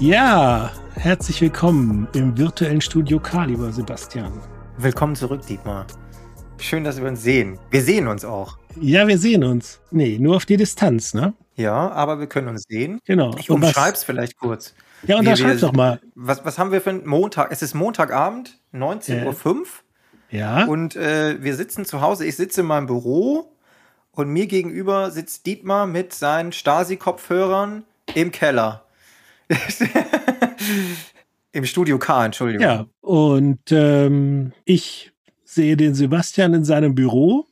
Ja, herzlich willkommen im virtuellen Studio K, lieber Sebastian. Willkommen zurück, Dietmar. Schön, dass wir uns sehen. Wir sehen uns auch. Ja, wir sehen uns. Nee, nur auf die Distanz, ne? Ja, aber wir können uns sehen. Genau. Ich umschreib's vielleicht kurz. Ja, unterschreib's doch mal. Was, was haben wir für einen Montag? Es ist Montagabend, 19.05 Uhr. Ja. Und äh, wir sitzen zu Hause. Ich sitze in meinem Büro und mir gegenüber sitzt Dietmar mit seinen Stasi-Kopfhörern im Keller. Im Studio K, Entschuldigung. Ja, und ähm, ich sehe den Sebastian in seinem Büro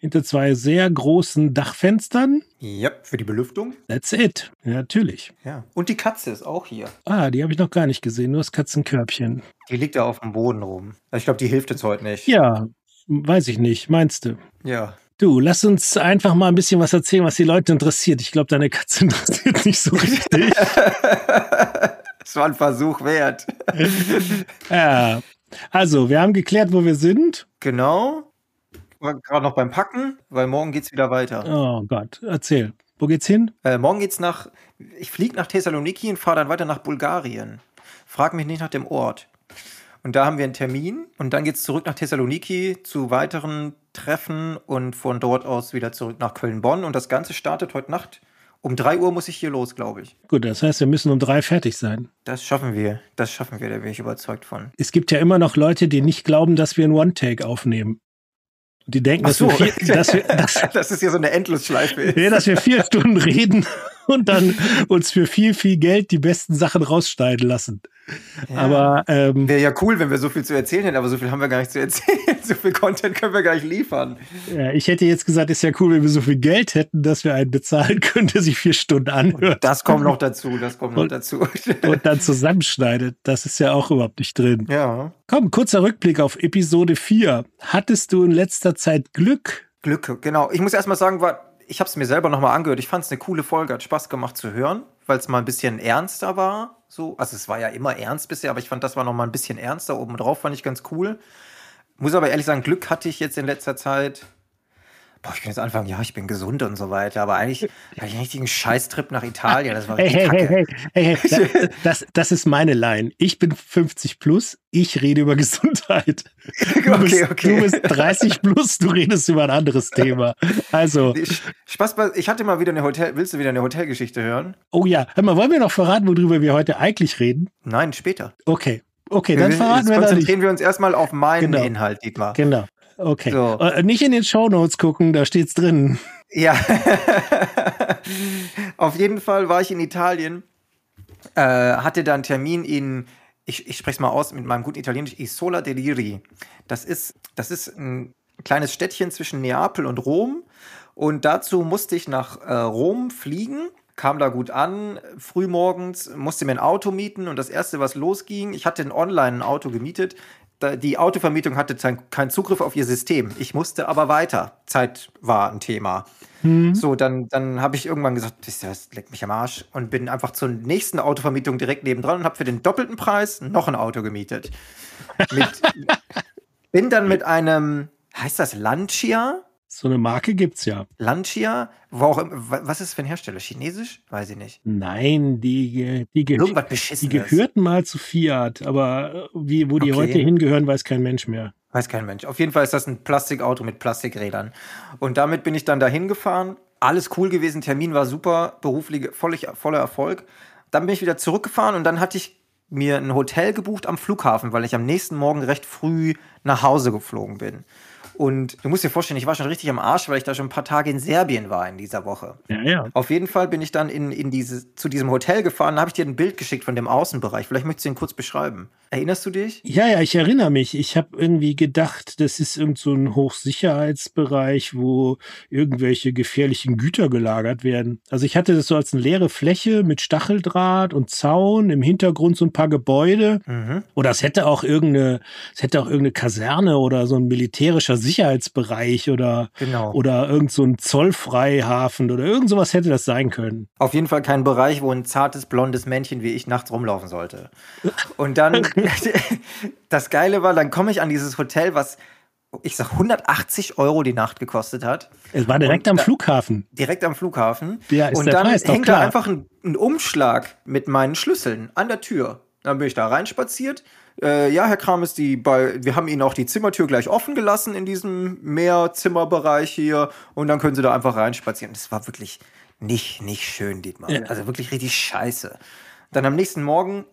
hinter zwei sehr großen Dachfenstern. Ja, für die Belüftung. That's it. Ja, natürlich. Ja. Und die Katze ist auch hier. Ah, die habe ich noch gar nicht gesehen, nur das Katzenkörbchen. Die liegt da auf dem Boden rum. Ich glaube, die hilft jetzt heute nicht. Ja, weiß ich nicht. Meinst du? Ja. Du, lass uns einfach mal ein bisschen was erzählen, was die Leute interessiert. Ich glaube, deine Katze interessiert nicht so richtig. Es war ein Versuch wert. ja. Also, wir haben geklärt, wo wir sind. Genau. War gerade noch beim Packen, weil morgen geht's wieder weiter. Oh Gott, erzähl. Wo geht's hin? Äh, morgen geht's nach. Ich fliege nach Thessaloniki und fahre dann weiter nach Bulgarien. Frag mich nicht nach dem Ort. Und da haben wir einen Termin und dann geht's zurück nach Thessaloniki zu weiteren Treffen und von dort aus wieder zurück nach Köln-Bonn. Und das Ganze startet heute Nacht um drei Uhr muss ich hier los, glaube ich. Gut, das heißt, wir müssen um drei fertig sein. Das schaffen wir. Das schaffen wir, da bin ich überzeugt von. Es gibt ja immer noch Leute, die nicht glauben, dass wir ein One-Take aufnehmen. Die denken, dass, so. wir vier, dass wir dass, das ist ja so eine Endlosschleife. Nee, dass wir vier Stunden reden und dann uns für viel, viel Geld die besten Sachen rausschneiden lassen. Ja. Aber ähm, wäre ja cool, wenn wir so viel zu erzählen hätten, aber so viel haben wir gar nicht zu erzählen. so viel Content können wir gar nicht liefern. Ja, ich hätte jetzt gesagt, ist ja cool, wenn wir so viel Geld hätten, dass wir einen bezahlen können, der sich vier Stunden anhört. Und das kommt noch dazu, das kommt noch dazu. und dann zusammenschneidet. Das ist ja auch überhaupt nicht drin. Ja. Komm, kurzer Rückblick auf Episode 4. Hattest du in letzter Zeit Glück? Glück, genau. Ich muss erst mal sagen, war, ich habe es mir selber nochmal angehört. Ich fand es eine coole Folge, hat Spaß gemacht zu hören, weil es mal ein bisschen ernster war. So, also es war ja immer ernst bisher, aber ich fand, das war noch mal ein bisschen ernster. Oben drauf fand ich ganz cool. Muss aber ehrlich sagen, Glück hatte ich jetzt in letzter Zeit. Boah, ich bin jetzt anfangen, ja, ich bin gesund und so weiter, aber eigentlich hatte ich einen richtigen Scheißtrip nach Italien. Das war hey, richtig hey, kacke. hey, hey, hey, das, das ist meine Line. Ich bin 50 plus, ich rede über Gesundheit. Du, Okay, bist, okay. du bist 30 plus, du redest über ein anderes Thema. Also, Spaß, ich hatte mal wieder eine Hotel. Willst du wieder eine Hotelgeschichte hören? oh ja, hör mal, wollen wir noch verraten, worüber wir heute eigentlich reden? Nein, später. Okay, okay, dann verraten wir nicht. konzentrieren wir uns erstmal auf meinen Genau. Inhalt, Dietmar. Genau, okay. So. Äh, nicht in den Shownotes gucken, da steht's drin. Ja. Auf jeden Fall war ich in Italien, äh, hatte da einen Termin in, ich, ich spreche es mal aus mit meinem guten Italienisch, Isola dei Liri. Das ist, das ist ein kleines Städtchen zwischen Neapel und Rom. Und dazu musste ich nach äh, Rom fliegen, kam da gut an, frühmorgens, musste mir ein Auto mieten und das erste, was losging, ich hatte ein online ein Auto gemietet. Die Autovermietung hatte kein- keinen Zugriff auf ihr System. Ich musste aber weiter. Zeit war ein Thema. So, dann, dann habe ich irgendwann gesagt, was, leckt mich am Arsch und bin einfach zur nächsten Autovermietung direkt nebendran und habe für den doppelten Preis noch ein Auto gemietet. Mit, bin dann mit einem, heißt das Lancia? So eine Marke gibt's ja. Lancia? Wo auch, im- wa- was ist für ein Hersteller? Chinesisch? Weiß ich nicht. Nein, die, die, ge die gehörten mal zu Fiat, aber wie, wo die Okay. heute hingehören, weiß kein Mensch mehr. Weiß kein Mensch. Auf jeden Fall ist das ein Plastikauto mit Plastikrädern. Und damit bin ich dann dahin gefahren. Alles cool gewesen, Termin war super, beruflich völlig, voller Erfolg. Dann bin ich wieder zurückgefahren und dann hatte ich mir ein Hotel gebucht am Flughafen, weil ich am nächsten Morgen recht früh nach Hause geflogen bin. Und du musst dir vorstellen, ich war schon richtig am Arsch, weil ich da schon ein paar Tage in Serbien war in dieser Woche. Ja, ja. Auf jeden Fall bin ich dann in, in diese, zu diesem Hotel gefahren, da habe ich dir ein Bild geschickt von dem Außenbereich. Vielleicht möchtest du ihn kurz beschreiben. Erinnerst du dich? Ja, ja, ich erinnere mich. Ich habe irgendwie gedacht, das ist irgend so ein Hochsicherheitsbereich, wo irgendwelche gefährlichen Güter gelagert werden. Also ich hatte das so als eine leere Fläche mit Stacheldraht und Zaun, im Hintergrund so ein paar Gebäude. Mhm. Oder es hätte auch irgendeine, es hätte auch irgendeine Kaserne oder so ein militärischer Sicherheitsbereich oder, Genau. oder irgend so ein Zollfreihafen oder irgend sowas hätte das sein können. Auf jeden Fall kein Bereich, wo ein zartes, blondes Männchen wie ich nachts rumlaufen sollte. Und dann, das Geile war, dann komme ich an dieses Hotel, was, ich sag, 180 Euro die Nacht gekostet hat. Es war direkt Und am da- Flughafen. Direkt am Flughafen. Ja, ist und der dann Preis hängt da einfach ein einen Umschlag mit meinen Schlüsseln an der Tür. Dann bin ich da reinspaziert. Äh, ja, Herr Kram ist die bei, wir haben Ihnen auch die Zimmertür gleich offen gelassen in diesem Mehrzimmerbereich hier und dann können Sie da einfach reinspazieren. Das war wirklich nicht, nicht schön, Dietmar. Ja. Also wirklich richtig scheiße. Dann am nächsten Morgen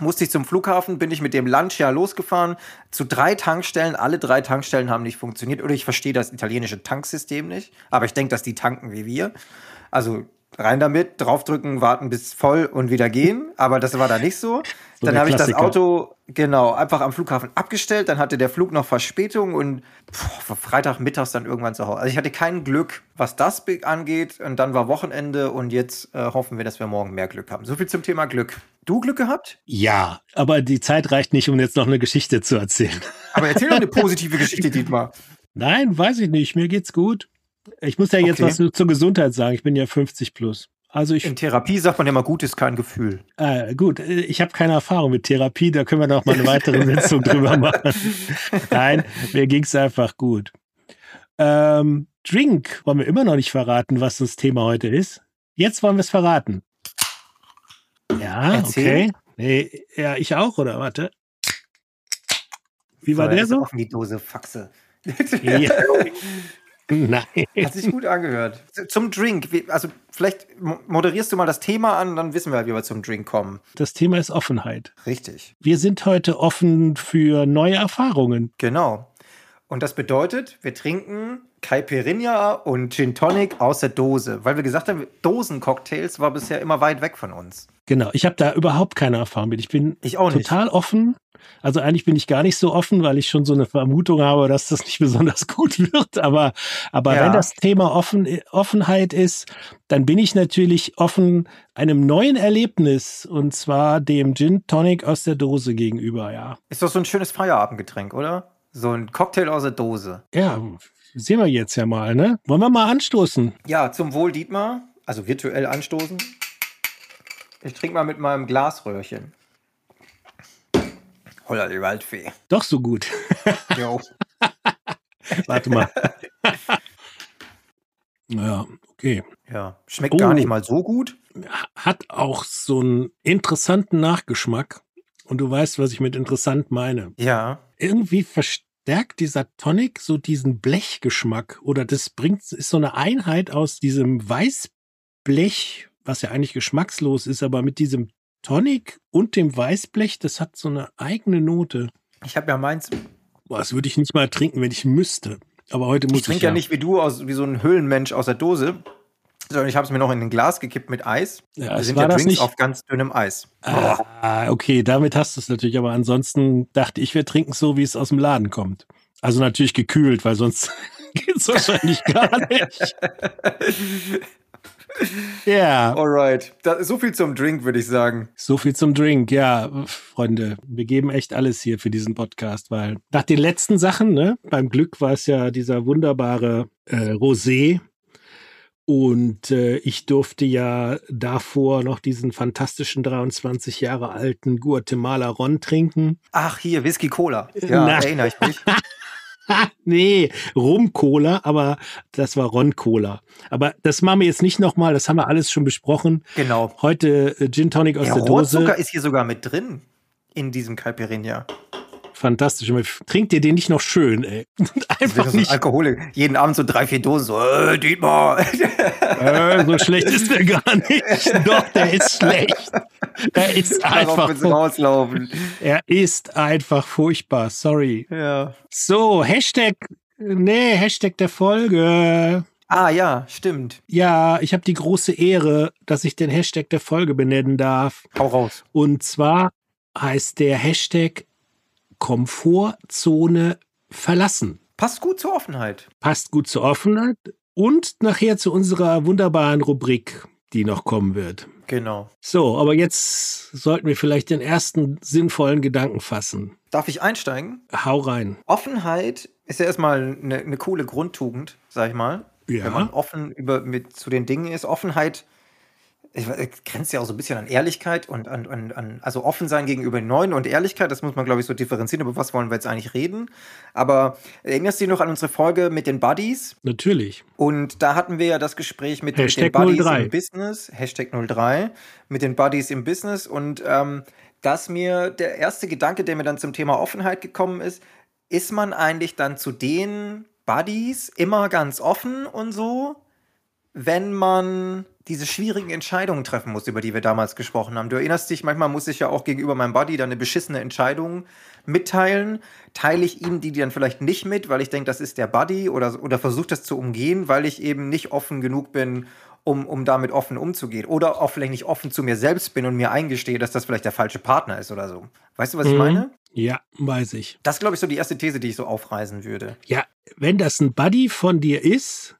musste ich zum Flughafen, bin ich mit dem Lunch ja losgefahren zu drei Tankstellen. Alle drei Tankstellen haben nicht funktioniert. Oder ich verstehe das italienische Tanksystem nicht. Aber ich denke, dass die tanken wie wir. Also rein damit, draufdrücken, warten bis voll und wieder gehen. Aber das war da nicht so. So dann habe ich das. Auto genau einfach am Flughafen abgestellt. Dann hatte der Flug noch Verspätung und war Freitagmittags dann irgendwann zu Hause. Also ich hatte kein Glück, was das angeht. Und dann war Wochenende und jetzt äh, hoffen wir, dass wir morgen mehr Glück haben. So viel zum Thema Glück. Du Glück gehabt? Ja, aber die Zeit reicht nicht, um jetzt noch eine Geschichte zu erzählen. Aber erzähl doch eine positive Geschichte, Dietmar. Nein, weiß ich nicht. Mir geht's gut. Ich muss ja jetzt Okay. was zur Gesundheit sagen. Ich bin ja 50 plus. Also ich, In Therapie sagt man ja mal, gut ist kein Gefühl. äh, gut, äh, ich habe keine Erfahrung mit Therapie, da können wir noch mal eine weitere Sitzung drüber machen. Nein, mir ging's einfach gut. Ähm, Drink, wollen wir immer noch nicht verraten, was das Thema heute ist. Jetzt wollen wir es verraten. Ja, Erzähl. okay. Nee, ja, ich auch, oder? Warte. Wie war So, der so? Offen die Dose Faxe. Ja. Nein. Hat sich gut angehört. Zum Drink. Also, vielleicht mo- moderierst du mal das Thema an, dann wissen wir, wie wir zum Drink kommen. Das Thema ist Offenheit. Richtig. Wir sind heute offen für neue Erfahrungen. Genau. Und das bedeutet, wir trinken Caipirinha und Gin Tonic aus der Dose. Weil wir gesagt haben, Dosencocktails war bisher immer weit weg von uns. Genau, ich habe da überhaupt keine Erfahrung mit. Ich bin Ich total offen. Also eigentlich bin ich gar nicht so offen, weil ich schon so eine Vermutung habe, dass das nicht besonders gut wird. Aber, aber Ja. wenn das Thema offen, Offenheit ist, dann bin ich natürlich offen einem neuen Erlebnis und zwar dem Gin Tonic aus der Dose gegenüber, ja. Ist doch so ein schönes Feierabendgetränk, oder? So ein Cocktail aus der Dose. Ja, sehen wir jetzt ja mal, ne? Wollen wir mal anstoßen? Ja, zum Wohl, Dietmar. Also virtuell anstoßen. Ich trinke mal mit meinem Glasröhrchen. Holla die Waldfee. Doch so gut. Jo. Warte mal. ja, okay. Ja, schmeckt Oh. gar nicht mal so gut. hat auch so einen interessanten Nachgeschmack. Und du weißt, was ich mit interessant meine. Ja. Irgendwie verstärkt dieser Tonic so diesen Blechgeschmack. Oder das bringt, ist so eine Einheit aus diesem Weißblech, was ja eigentlich geschmackslos ist, aber mit diesem Tonic und dem Weißblech, das hat so eine eigene Note. Ich habe ja meins. Boah, das würde ich nicht mal trinken, wenn ich müsste. Aber heute muss Ich ich, trinke ja nicht wie du, aus, wie so ein Höhlenmensch aus der Dose. Sondern ich habe es mir noch in ein Glas gekippt mit Eis. Ja, Wir es sind war ja Drinks nicht. auf ganz dünnem Eis. Ah, okay, damit hast du es natürlich, aber ansonsten dachte ich, wir trinken so, wie es aus dem Laden kommt. Also natürlich gekühlt, weil sonst geht's wahrscheinlich gar nicht. Ja, Alright. Da, so viel zum Drink, würde ich sagen. so viel zum Drink. Ja, Freunde, wir geben echt alles hier für diesen Podcast, weil nach den letzten Sachen, ne, beim Glück war es ja dieser wunderbare äh, Rosé. Und äh, ich durfte ja davor noch diesen fantastischen 23 Jahre alten Guatemala Ron trinken. Ach, hier, Whisky Cola. Ja, Na. erinnere ich mich. Ha, nee, Rum-Cola, aber das war Ron-Cola. Aber das machen wir jetzt nicht nochmal, das haben wir alles schon besprochen. Genau. Heute äh, Gin Tonic aus Der der Dose. Rohrzucker ist hier sogar mit drin. In diesem Caipirinha. Fantastisch. Trinkt ihr den nicht noch schön, ey? Einfach so nicht. Alkoholik. Jeden Abend so drei, vier Dosen. So, äh, Dietmar. Äh, so schlecht ist der gar nicht. Doch, der ist schlecht. Er ist einfach, rauslaufen. er ist einfach furchtbar. Sorry. Ja. So, Hashtag, nee, Hashtag der Folge. Ah, ja, stimmt. Ja, ich habe die große Ehre, dass ich den Hashtag der Folge benennen darf. Hau raus. Und zwar heißt der Hashtag Komfortzone verlassen. Passt gut zur Offenheit. Passt gut zur Offenheit und nachher zu unserer wunderbaren Rubrik, die noch kommen wird. Genau. So, aber jetzt sollten wir vielleicht den ersten sinnvollen Gedanken fassen. Darf ich einsteigen? Hau rein. Offenheit ist ja erstmal eine, eine coole Grundtugend, sag ich mal. Ja. Wenn man offen über, mit, zu den Dingen ist. Offenheit grenzt ja auch so ein bisschen an Ehrlichkeit und an, an, an, also offen sein gegenüber den Neuen und Ehrlichkeit, das muss man, glaube ich, so differenzieren, über was wollen wir jetzt eigentlich reden. Aber erinnerst du dich noch an unsere Folge mit den Buddies? Natürlich. Und da hatten wir ja das Gespräch mit, mit den Buddies 03. im Business, Hashtag 03, mit den Buddies im Business und ähm, dass mir der erste Gedanke, der mir dann zum Thema Offenheit gekommen ist, ist man eigentlich dann zu den Buddies immer ganz offen und so, wenn man diese schwierigen Entscheidungen treffen muss, über die wir damals gesprochen haben. Du erinnerst dich, manchmal muss ich ja auch gegenüber meinem Buddy dann eine beschissene Entscheidung mitteilen. Teile ich ihm die dann vielleicht nicht mit, weil ich denke, das ist der Buddy oder, oder versuche das zu umgehen, weil ich eben nicht offen genug bin, um, um damit offen umzugehen. Oder auch vielleicht nicht offen zu mir selbst bin und mir eingestehe, dass das vielleicht der falsche Partner ist oder so. Weißt du, was ich Mhm. meine? Ja, weiß ich. Das ist, glaube ich, so die erste These, die ich so aufreißen würde. Ja, wenn das ein Buddy von dir ist,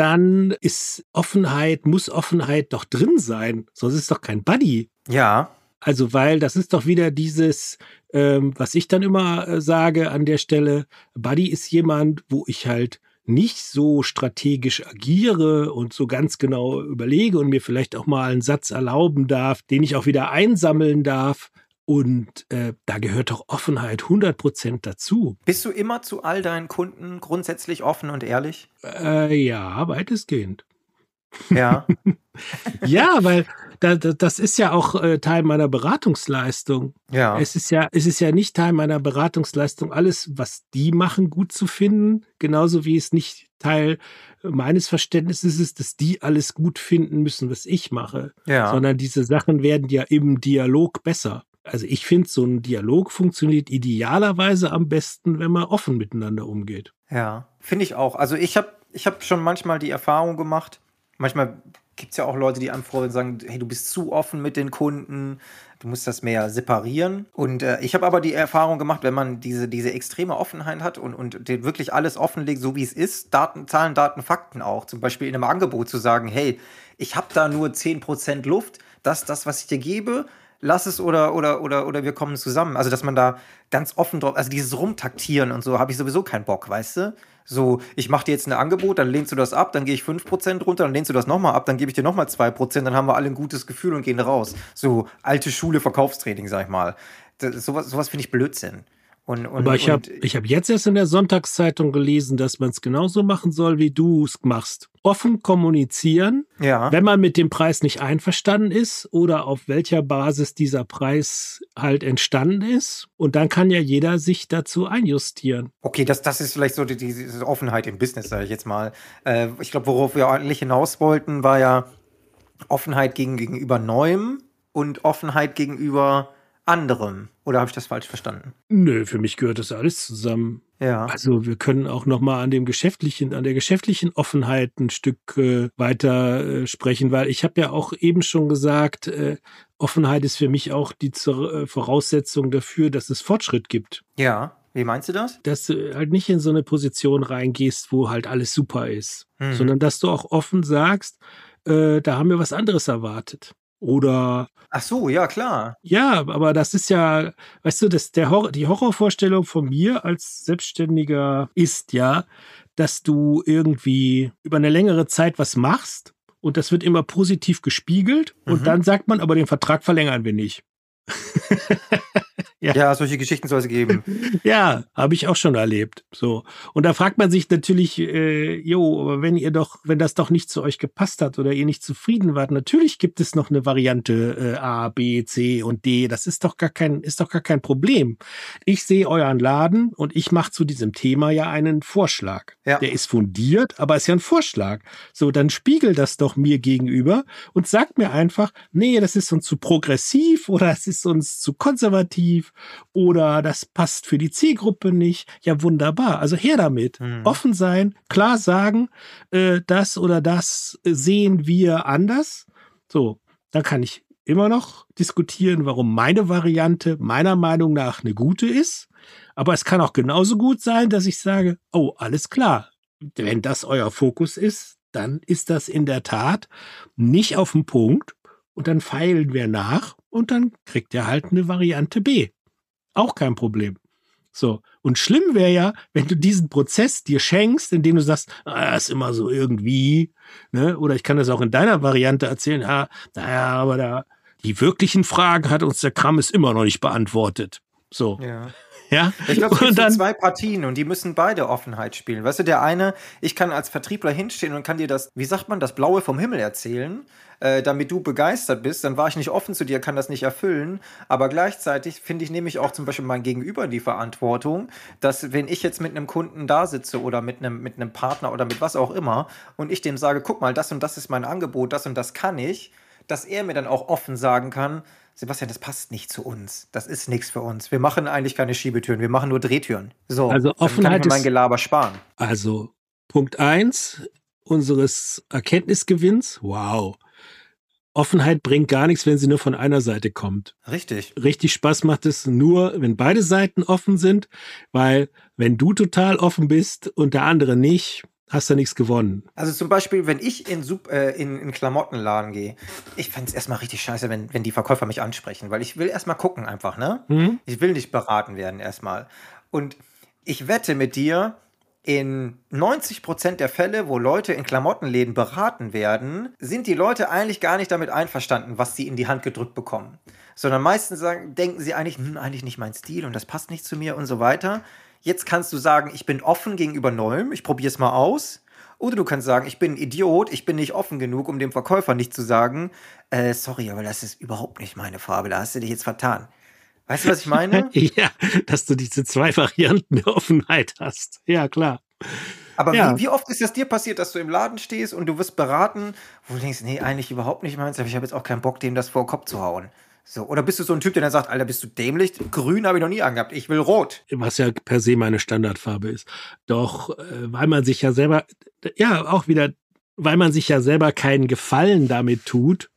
dann ist Offenheit, muss Offenheit doch drin sein. Sonst ist es doch kein Buddy. Ja, Also, weil das ist doch wieder dieses, ähm, was ich dann immer äh, sage an der Stelle, Buddy ist jemand, wo ich halt nicht so strategisch agiere und so ganz genau überlege und mir vielleicht auch mal einen Satz erlauben darf, den ich auch wieder einsammeln darf. Und äh, da gehört doch Offenheit 100% dazu. Bist du immer zu all deinen Kunden grundsätzlich offen und ehrlich? Äh, ja, weitestgehend. Ja. Ja, weil da, da, das ist ja auch äh, Teil meiner Beratungsleistung. ja. Es ist ja, es ist ja nicht Teil meiner Beratungsleistung, alles, was die machen, gut zu finden, genauso wie es nicht Teil meines Verständnisses ist, dass die alles gut finden müssen, was ich mache, ja. sondern diese Sachen werden ja im Dialog besser. Also ich finde, so ein Dialog funktioniert idealerweise am besten, wenn man offen miteinander umgeht. Ja, finde ich auch. Also ich habe ich hab schon manchmal die Erfahrung gemacht, manchmal gibt es ja auch Leute, die anfragen und sagen, hey, du bist zu offen mit den Kunden, du musst das mehr separieren. Und äh, ich habe aber die Erfahrung gemacht, wenn man diese, diese extreme Offenheit hat und, und wirklich alles offenlegt, so wie es ist, Daten, Zahlen, Daten, Fakten auch, zum Beispiel in einem Angebot zu sagen, hey, ich habe da nur 10% Luft, das, das, was ich dir gebe, lass es oder, oder, oder, oder wir kommen zusammen. Also, dass man da ganz offen drauf, also dieses Rumtaktieren und so, habe ich sowieso keinen Bock, weißt du? So, ich mache dir jetzt ein Angebot, dann lehnst du das ab, dann gehe ich 5% runter, dann lehnst du das nochmal ab, dann gebe ich dir nochmal 2%, dann haben wir alle ein gutes Gefühl und gehen raus. So, alte Schule Verkaufstraining, sag ich mal. Das, sowas sowas finde ich Blödsinn. Und, und, Aber ich habe ich hab jetzt erst in der Sonntagszeitung gelesen, dass man es genauso machen soll, wie du es machst. Offen kommunizieren, ja, wenn man mit dem Preis nicht einverstanden ist oder auf welcher Basis dieser Preis halt entstanden ist. Und dann kann ja jeder sich dazu einjustieren. okay, das, das ist vielleicht so die, diese Offenheit im Business, sage ich jetzt mal. Äh, ich glaube, worauf wir eigentlich hinaus wollten, war ja Offenheit gegen, gegenüber Neuem und Offenheit gegenüber anderem. Oder habe ich das falsch verstanden? Nö, für mich gehört das alles zusammen. Ja. Also wir können auch noch mal an dem geschäftlichen, an der geschäftlichen Offenheit ein Stück äh, weiter äh, sprechen, weil ich habe ja auch eben schon gesagt, äh, Offenheit ist für mich auch die Zur äh, Voraussetzung dafür, dass es Fortschritt gibt. Ja. Wie meinst du das? Dass du halt nicht in so eine Position reingehst, wo halt alles super ist, Hm. sondern dass du auch offen sagst, äh, da haben wir was anderes erwartet. Oder Ach so, ja, klar. ja, aber das ist ja, weißt du, das, der Horror, die Horrorvorstellung von mir als Selbstständiger ist ja, dass du irgendwie über eine längere Zeit was machst und das wird immer positiv gespiegelt und Mhm. dann sagt man, aber den Vertrag verlängern wir nicht. Ja. Ja. solche Geschichten soll es geben. Ja, habe ich auch schon erlebt. So. Und da fragt man sich natürlich, äh, jo, aber wenn ihr doch, wenn das doch nicht zu euch gepasst hat oder ihr nicht zufrieden wart, natürlich gibt es noch eine Variante äh, A, B, C und D. Das ist doch gar kein, ist doch gar kein Problem. Ich sehe euren Laden und ich mache zu diesem Thema ja einen Vorschlag. Ja. Der ist fundiert, aber ist ja ein Vorschlag. So, dann spiegel das doch mir gegenüber und sagt mir einfach, nee, das ist uns zu progressiv oder es ist uns zu konservativ oder das passt für die Zielgruppe nicht. Ja, wunderbar. Also her damit. Mhm. Offen sein, klar sagen, äh, das oder das sehen wir anders. So, dann kann ich immer noch diskutieren, warum meine Variante meiner Meinung nach eine gute ist. Aber es kann auch genauso gut sein, dass ich sage, oh, alles klar. Wenn das euer Fokus ist, dann ist das in der Tat nicht auf den Punkt. Und dann feilen wir nach und dann kriegt ihr halt eine Variante B. Auch kein Problem. So. Und schlimm wäre ja, wenn du diesen Prozess dir schenkst, indem du sagst, ah, ist immer so irgendwie, ne? Oder ich kann das auch in deiner Variante erzählen, ah, naja, aber da, die wirklichen Fragen hat uns der Krammes immer noch nicht beantwortet. So. Ja. Ja. Ich glaube, es gibt dann- zwei Partien und die müssen beide Offenheit spielen. Weißt du, der eine, ich kann als Vertriebler hinstehen und kann dir das, wie sagt man, das Blaue vom Himmel erzählen, äh, damit du begeistert bist. Dann war ich nicht offen zu dir, kann das nicht erfüllen. Aber gleichzeitig finde ich, nehme ich auch zum Beispiel mein Gegenüber die Verantwortung, dass wenn ich jetzt mit einem Kunden da sitze oder mit einem, mit einem Partner oder mit was auch immer und ich dem sage, guck mal, das und das ist mein Angebot, das und das kann ich, dass er mir dann auch offen sagen kann, Sebastian, das passt nicht zu uns. Das ist nichts für uns. Wir machen eigentlich keine Schiebetüren, wir machen nur Drehtüren. So, Also dann kann Offenheit ich mein Gelaber sparen. Also Punkt eins unseres Erkenntnisgewinns. Wow. Offenheit bringt gar nichts, wenn sie nur von einer Seite kommt. Richtig. Richtig Spaß macht es nur, wenn beide Seiten offen sind, weil wenn du total offen bist und der andere nicht, hast du nichts gewonnen. Also zum Beispiel, wenn ich in, Sup äh, in, in Klamottenladen gehe, ich fände es erstmal richtig scheiße, wenn, wenn die Verkäufer mich ansprechen, weil ich will erstmal gucken einfach, ne? Hm? Ich will nicht beraten werden erstmal. Und ich wette mit dir, in 90% der Fälle, wo Leute in Klamottenläden beraten werden, sind die Leute eigentlich gar nicht damit einverstanden, was sie in die Hand gedrückt bekommen. Sondern meistens sagen, denken sie eigentlich, hm, eigentlich nicht mein Stil und das passt nicht zu mir und so weiter. Jetzt kannst du sagen, ich bin offen gegenüber Neuem, ich probiere es mal aus. Oder du kannst sagen, ich bin ein Idiot, ich bin nicht offen genug, um dem Verkäufer nicht zu sagen, äh, sorry, aber das ist überhaupt nicht meine Farbe, da hast du dich jetzt vertan. Weißt du, was ich meine? Ja, dass du diese zwei Varianten der Offenheit hast. Ja, klar. Aber Ja. wie, wie oft ist das dir passiert, dass du im Laden stehst und du wirst beraten, wo du denkst, nee, eigentlich überhaupt nicht meins, aber ich habe jetzt auch keinen Bock, dem das vor den Kopf zu hauen. So, oder bist du so ein Typ, der dann sagt, Alter, bist du dämlich? Grün habe ich noch nie angehabt, ich will rot. was ja per se meine Standardfarbe ist. Doch äh, weil man sich ja selber, ja, auch wieder, weil man sich ja selber keinen Gefallen damit tut,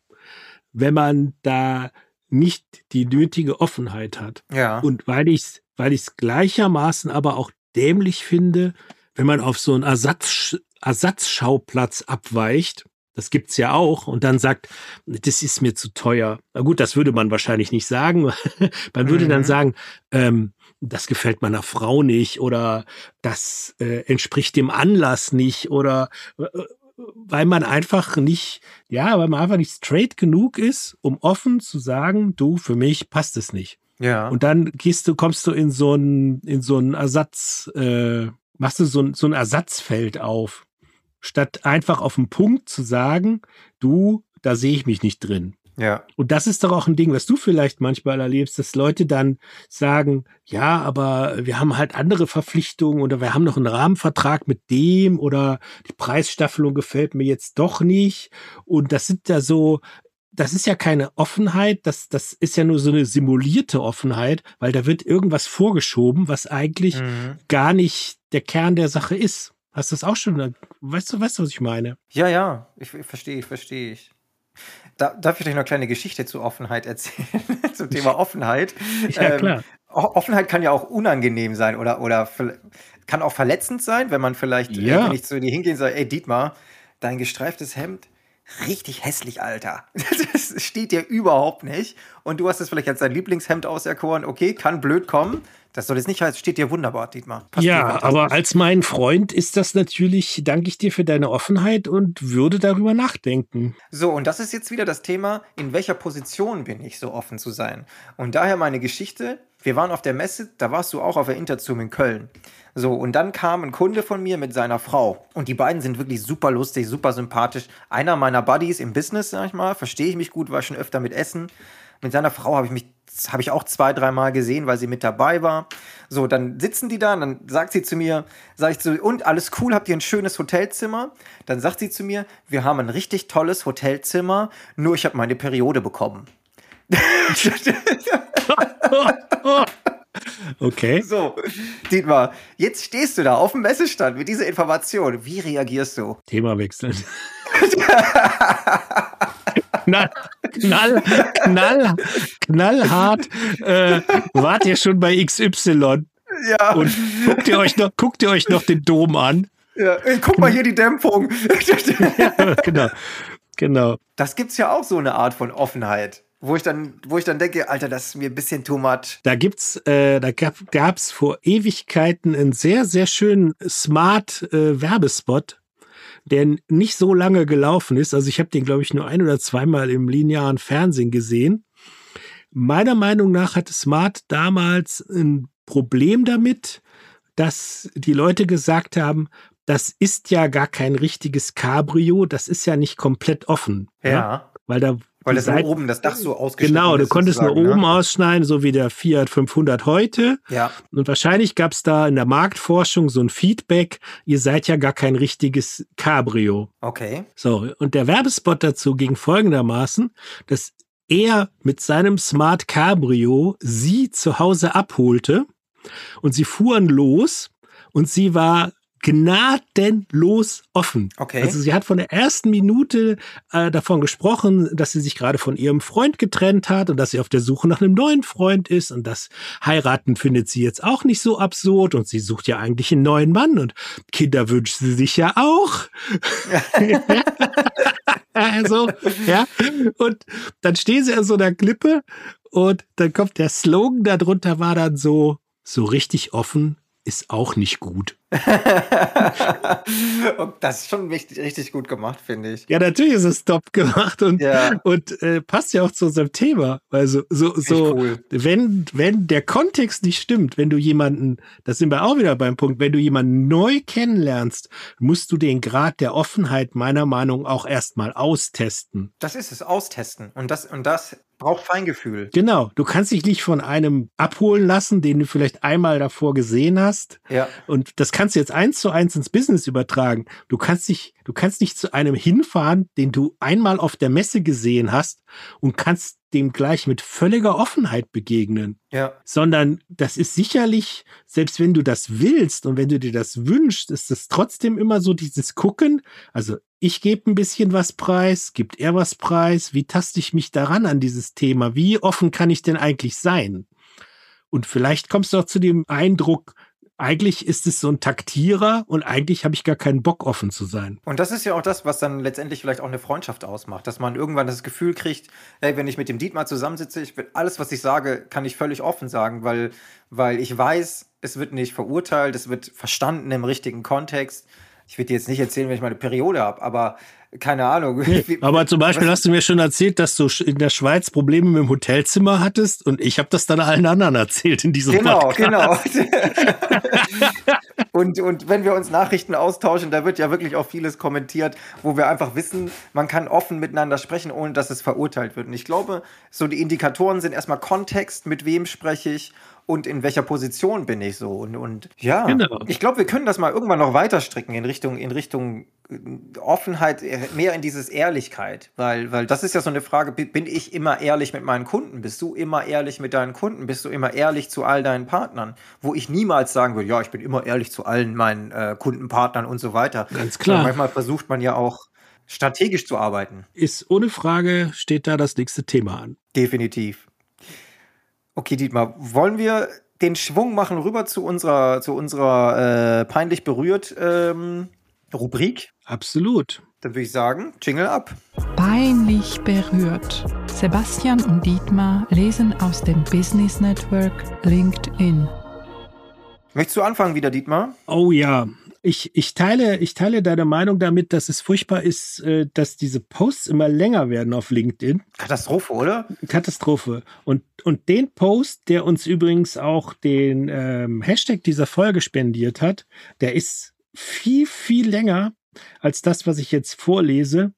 wenn man da nicht die nötige Offenheit hat. Ja. Und weil ich es weil ich's gleichermaßen aber auch dämlich finde, wenn man auf so einen Ersatz, Ersatzschauplatz abweicht, das gibt's ja auch, und dann sagt, das ist mir zu teuer. Na gut, das würde man wahrscheinlich nicht sagen. man würde dann Mhm. sagen, ähm, das gefällt meiner Frau nicht oder das äh, entspricht dem Anlass nicht oder äh, weil man einfach nicht, ja, weil man einfach nicht straight genug ist, um offen zu sagen, du, für mich passt es nicht. ja. Und dann gehst du, kommst du in so ein, in so ein Ersatz, äh, machst du so ein, so ein Ersatzfeld auf. Statt einfach auf den Punkt zu sagen, du, da sehe ich mich nicht drin. ja. Und das ist doch auch ein Ding, was du vielleicht manchmal erlebst, dass Leute dann sagen, ja, aber wir haben halt andere Verpflichtungen oder wir haben noch einen Rahmenvertrag mit dem oder die Preisstaffelung gefällt mir jetzt doch nicht. Und das sind ja so, das ist ja keine Offenheit, das, das ist ja nur so eine simulierte Offenheit, weil da wird irgendwas vorgeschoben, was eigentlich Mhm. gar nicht der Kern der Sache ist. Hast du das auch schon? Weißt du, weißt du, was ich meine? Ja, ja, ich, ich verstehe, ich verstehe ich. Da, darf ich euch noch eine kleine Geschichte zu Offenheit erzählen? Zum Thema Offenheit. Ja, Ähm, klar. O- Offenheit kann ja auch unangenehm sein oder, oder kann auch verletzend sein, wenn man vielleicht, Ja. äh, ich zu dir hingehe und sage, ey Dietmar, dein gestreiftes Hemd, richtig hässlich, Alter. Das steht dir überhaupt nicht. Und du hast es vielleicht als dein Lieblingshemd auserkoren. Okay, kann blöd kommen. Das soll jetzt nicht heißen, steht dir wunderbar, Dietmar. Passt Ja, aber als mein Freund ist das natürlich, danke ich dir für deine Offenheit und würde darüber nachdenken. So, und das ist jetzt wieder das Thema, in welcher Position bin ich, so offen zu sein. Und daher meine Geschichte, wir waren auf der Messe, da warst du auch auf der Interzoom in Köln. So, und dann kam ein Kunde von mir mit seiner Frau. Und die beiden sind wirklich super lustig, super sympathisch. Einer meiner Buddies im Business, sag ich mal, verstehe ich mich gut, war schon öfter mit Essen. Mit seiner Frau habe ich mich, habe ich auch zwei, dreimal gesehen, weil sie mit dabei war. So, dann sitzen die da und dann sagt sie zu mir, sag ich zu, und alles cool, habt ihr ein schönes Hotelzimmer? Dann sagt sie zu mir, wir haben ein richtig tolles Hotelzimmer, nur ich habe meine Periode bekommen. Okay. so, Dietmar, jetzt stehst du da auf dem Messestand mit dieser Information. Wie reagierst du? Thema wechseln. knall, knall, knall, knallhart. Äh, wart ihr schon bei XY Ja, und guckt ihr euch noch, guckt ihr euch noch den Dom an? ja ey, guck mal hier die Dämpfung. Ja, genau, genau. Das gibt's ja auch so eine Art von Offenheit. Wo ich dann, wo ich dann denke, Alter, das ist mir ein bisschen too much. Da gibt's, äh, da gab es vor Ewigkeiten einen sehr, sehr schönen Smart äh, Werbespot, der nicht so lange gelaufen ist. Also ich habe den, glaube ich, nur ein oder zweimal im linearen Fernsehen gesehen. Meiner Meinung nach hatte Smart damals ein Problem damit, dass die Leute gesagt haben, das ist ja gar kein richtiges Cabrio, das ist ja nicht komplett offen. Ja. ja? Weil da weil das nur oben das Dach so ausgeschnitten Genau, du konntest nur oben ne? ausschneiden, so wie der Fiat 500 heute. Ja. Und wahrscheinlich gab es da in der Marktforschung so ein Feedback, ihr seid ja gar kein richtiges Cabrio. Okay. So, und der Werbespot dazu ging folgendermaßen, dass er mit seinem Smart Cabrio sie zu Hause abholte und sie fuhren los und sie war gnadenlos offen. Okay. Also sie hat von der ersten Minute äh, davon gesprochen, dass sie sich gerade von ihrem Freund getrennt hat und dass sie auf der Suche nach einem neuen Freund ist und das heiraten findet sie jetzt auch nicht so absurd und sie sucht ja eigentlich einen neuen Mann und Kinder wünscht sie sich ja auch. also, ja. Und dann stehen sie an so einer Klippe und dann kommt der Slogan darunter war dann so, so richtig offen ist auch nicht gut. das ist schon richtig, richtig gut gemacht, finde ich. Ja, natürlich ist es top gemacht und, ja. und äh, passt ja auch zu unserem Thema. Also so, so cool. wenn, wenn der Kontext nicht stimmt, wenn du jemanden, das sind wir auch wieder beim Punkt, wenn du jemanden neu kennenlernst, musst du den Grad der Offenheit meiner Meinung auch erstmal austesten. Das ist es, austesten. Und das, und das braucht Feingefühl. Genau. Du kannst dich nicht von einem abholen lassen, den du vielleicht einmal davor gesehen hast. Ja. Und das kannst du jetzt eins zu eins ins Business übertragen. Du kannst dich, du kannst nicht zu einem hinfahren, den du einmal auf der Messe gesehen hast und kannst dem gleich mit völliger Offenheit begegnen. Ja. Sondern das ist sicherlich, selbst wenn du das willst und wenn du dir das wünschst, ist es trotzdem immer so dieses Gucken. Also ich gebe ein bisschen was preis, gibt er was preis, wie taste ich mich daran an dieses Thema? Wie offen kann ich denn eigentlich sein? Und vielleicht kommst du auch zu dem Eindruck, eigentlich ist es so ein Taktierer und eigentlich habe ich gar keinen Bock, offen zu sein. Und das ist ja auch das, was dann letztendlich vielleicht auch eine Freundschaft ausmacht, dass man irgendwann das Gefühl kriegt, hey, wenn ich mit dem Dietmar zusammensitze, ich bin, alles, was ich sage, kann ich völlig offen sagen, weil, weil ich weiß, es wird nicht verurteilt, es wird verstanden im richtigen Kontext. Ich will dir jetzt nicht erzählen, wenn ich meine Periode habe, aber keine Ahnung. Nee, aber zum Beispiel hast du mir schon erzählt, dass du in der Schweiz Probleme mit dem Hotelzimmer hattest und ich habe das dann allen anderen erzählt in diesem genau, Podcast. Genau, genau. und, und wenn wir uns Nachrichten austauschen, da wird ja wirklich auch vieles kommentiert, wo wir einfach wissen, man kann offen miteinander sprechen, ohne dass es verurteilt wird. Und ich glaube, so die Indikatoren sind erstmal Kontext, mit wem spreche ich und in welcher Position bin ich so. Und, und ja, genau. ich glaube, wir können das mal irgendwann noch weiter stricken in Richtung, in Richtung äh, Offenheit, äh, mehr in dieses Ehrlichkeit. Weil, weil das ist ja so eine Frage, bin ich immer ehrlich mit meinen Kunden? Bist du immer ehrlich mit deinen Kunden? Bist du immer ehrlich zu all deinen Partnern? Wo ich niemals sagen würde, ja, ich bin immer ehrlich zu allen meinen äh, Kundenpartnern und so weiter. Ganz klar. Aber manchmal versucht man ja auch strategisch zu arbeiten. Ist ohne Frage, steht da das nächste Thema an. Definitiv. Okay, Dietmar, wollen wir den Schwung machen rüber zu unserer, zu unserer äh, peinlich berührt ähm, Rubrik? Absolut. Dann würde ich sagen, Jingle ab. Peinlich berührt. Sebastian und Dietmar lesen aus dem Business Network LinkedIn. Möchtest du anfangen wieder, Dietmar? Oh ja, ich, ich, teile, ich teile deine Meinung damit, dass es furchtbar ist, äh, dass diese Posts immer länger werden auf LinkedIn. Katastrophe, oder? Katastrophe. Und, und den Post, der uns übrigens auch den ähm, Hashtag dieser Folge spendiert hat, der ist viel, viel länger als das, was ich jetzt vorlese.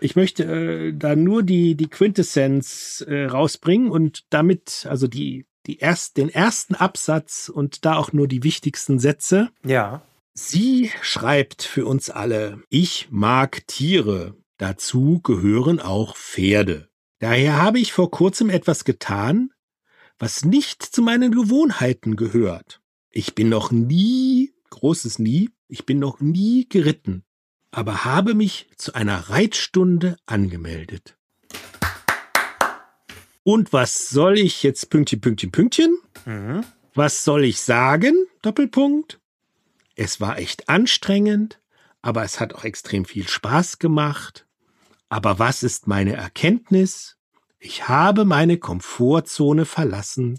Ich möchte äh, da nur die, die Quintessenz äh, rausbringen und damit, also die, die erst, den ersten Absatz und da auch nur die wichtigsten Sätze. Ja. Sie schreibt für uns alle, ich mag Tiere. Dazu gehören auch Pferde. Daher habe ich vor kurzem etwas getan, was nicht zu meinen Gewohnheiten gehört. Ich bin noch nie, großes Nie, ich bin noch nie geritten, aber habe mich zu einer Reitstunde angemeldet. Und was soll ich jetzt Pünktchen, Pünktchen, Pünktchen? Mhm. Was soll ich sagen? Doppelpunkt. Es war echt anstrengend, aber es hat auch extrem viel Spaß gemacht. Aber was ist meine Erkenntnis? Ich habe meine Komfortzone verlassen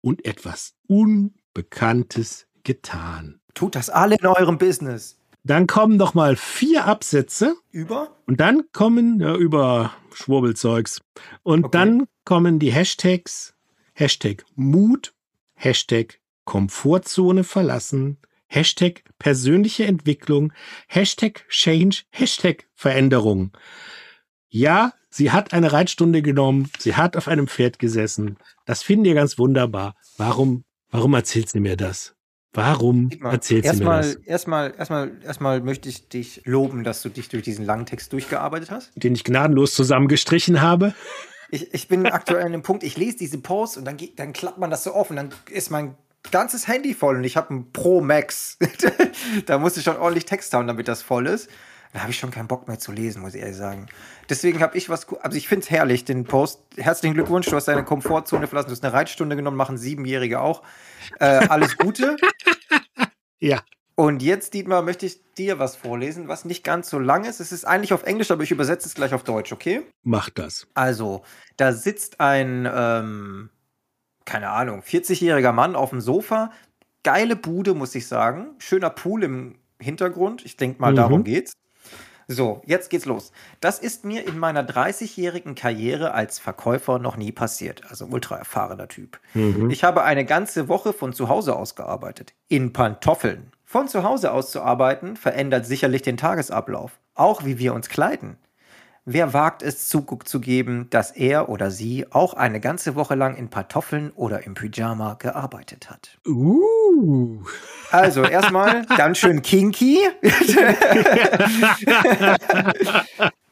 und etwas Unbekanntes getan. Tut das alle in eurem Business. Dann kommen doch mal vier Absätze Über? und dann kommen ja, über Schwurbelzeugs. Und Okay. dann kommen die Hashtags Hashtag Mut, Hashtag Komfortzone verlassen, Hashtag persönliche Entwicklung, Hashtag Change, Hashtag Veränderung. Ja, sie hat eine Reitstunde genommen, sie hat auf einem Pferd gesessen. Das finden wir ganz wunderbar. Warum, warum erzählt sie mir das? Warum Dietmar, erzählt sie mir das? erstmal, erstmal, erstmal, möchte ich dich loben, dass du dich durch diesen langen Text durchgearbeitet hast. Den ich gnadenlos zusammengestrichen habe. Ich, ich bin aktuell an dem Punkt, ich lese diese Posts und dann, dann klappt man das so auf und dann ist mein ganzes Handy voll und ich habe ein Pro Max. da muss ich schon ordentlich Text haben, damit das voll ist. Da habe ich schon keinen Bock mehr zu lesen, muss ich ehrlich sagen. Deswegen habe ich was, also ich finde es herrlich, den Post. Herzlichen Glückwunsch, du hast deine Komfortzone verlassen, du hast eine Reitstunde genommen, machen Siebenjährige auch. Äh, alles Gute. Ja. Und jetzt, Dietmar, möchte ich dir was vorlesen, was nicht ganz so lang ist. Es ist eigentlich auf Englisch, aber ich übersetze es gleich auf Deutsch, okay? Mach das. Also, da sitzt ein, ähm, keine Ahnung, 40-jähriger Mann auf dem Sofa. Geile Bude, muss ich sagen. Schöner Pool im Hintergrund. Ich denke mal, Mhm. darum geht's. So, jetzt geht's los. Das ist mir in meiner 30-jährigen Karriere als Verkäufer noch nie passiert. Also ultra erfahrener Typ. Mhm. Ich habe eine ganze Woche von zu Hause aus gearbeitet. In Pantoffeln. Von zu Hause aus zu arbeiten verändert sicherlich den Tagesablauf. Auch wie wir uns kleiden. Wer wagt es Zug zu geben, dass er oder sie auch eine ganze Woche lang in Pantoffeln oder im Pyjama gearbeitet hat? Uh. Also erstmal ganz schön kinky.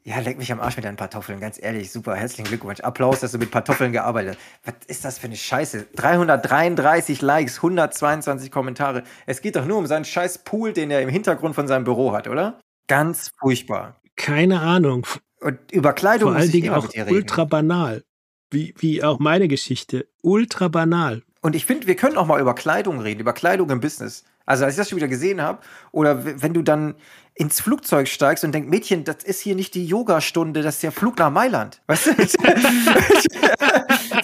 ja, leck mich am Arsch mit deinen Pantoffeln, ganz ehrlich, super, herzlichen Glückwunsch. Applaus, dass du mit Pantoffeln gearbeitet hast. Was ist das für eine Scheiße? 333 Likes, 122 Kommentare. Es geht doch nur um seinen scheiß Pool, den er im Hintergrund von seinem Büro hat, oder? Ganz furchtbar. Keine Ahnung. Und über Kleidung Vor allen Dingen auch ultra banal. Wie, wie auch meine Geschichte. Ultra banal. Und ich finde, wir können auch mal über Kleidung reden, über Kleidung im Business. Also, als ich das schon wieder gesehen habe, oder wenn du dann ins Flugzeug steigst und denkst, Mädchen, das ist hier nicht die Yogastunde, das ist der Flug nach Mailand. Weißt du?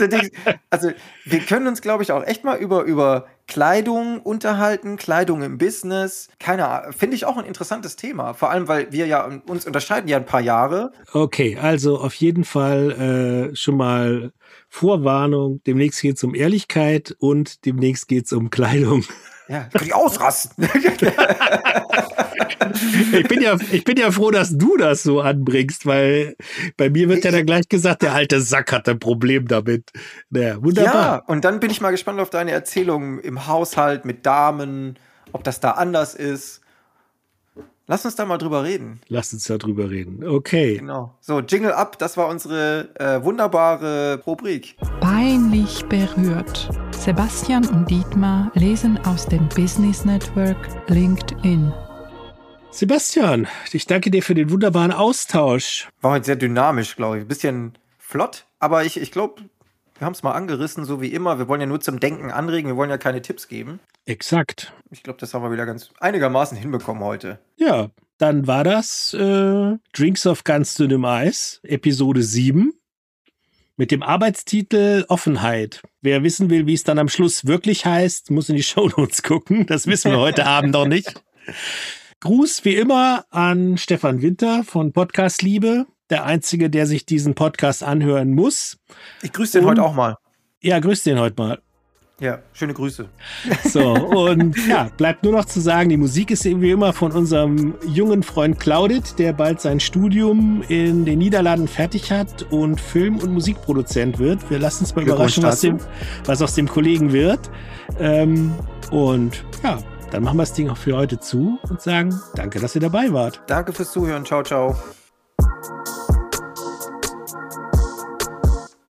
Also, wir können uns, glaube ich, auch echt mal über, über Kleidung unterhalten, Kleidung im Business. Keine Ahnung, finde ich auch ein interessantes Thema. Vor allem, weil wir ja uns unterscheiden ja ein paar Jahre. Okay, also auf jeden Fall äh, schon mal Vorwarnung. Demnächst geht es um Ehrlichkeit und demnächst geht es um Kleidung. Ja, kann ich ausrasten. Ich bin, ja, ich bin ja froh, dass du das so anbringst, weil bei mir wird ja dann gleich gesagt, der alte Sack hat ein Problem damit. Ja, wunderbar. und dann bin ich mal gespannt auf deine Erzählung im Haushalt mit Damen, ob das da anders ist. Lass uns da mal drüber reden. Lass uns darüber reden. Okay. Genau. So, Jingle up, das war unsere äh, wunderbare Rubrik. Peinlich berührt. Sebastian und Dietmar lesen aus dem Business Network LinkedIn. Sebastian, ich danke dir für den wunderbaren Austausch. War heute sehr dynamisch, glaube ich. Ein bisschen flott, aber ich, ich glaube, wir haben es mal angerissen, so wie immer. Wir wollen ja nur zum Denken anregen, wir wollen ja keine Tipps geben. Exakt. Ich glaube, das haben wir wieder ganz einigermaßen hinbekommen heute. Ja, dann war das äh, Drinks of ganz dünnem Eis, Episode 7 mit dem Arbeitstitel Offenheit. Wer wissen will, wie es dann am Schluss wirklich heißt, muss in die Shownotes gucken. Das wissen wir heute Abend noch nicht. Gruß wie immer an Stefan Winter von Podcast Liebe, der einzige, der sich diesen Podcast anhören muss. Ich grüße den Und- heute auch mal. Ja, grüß den heute mal. Ja, schöne Grüße. So, und ja, bleibt nur noch zu sagen, die Musik ist wie immer von unserem jungen Freund Claudit, der bald sein Studium in den Niederlanden fertig hat und Film- und Musikproduzent wird. Wir lassen uns mal überraschen, was, dem, was aus dem Kollegen wird. Ähm, und ja, dann machen wir das Ding auch für heute zu und sagen, danke, dass ihr dabei wart. Danke fürs Zuhören. Ciao, ciao. you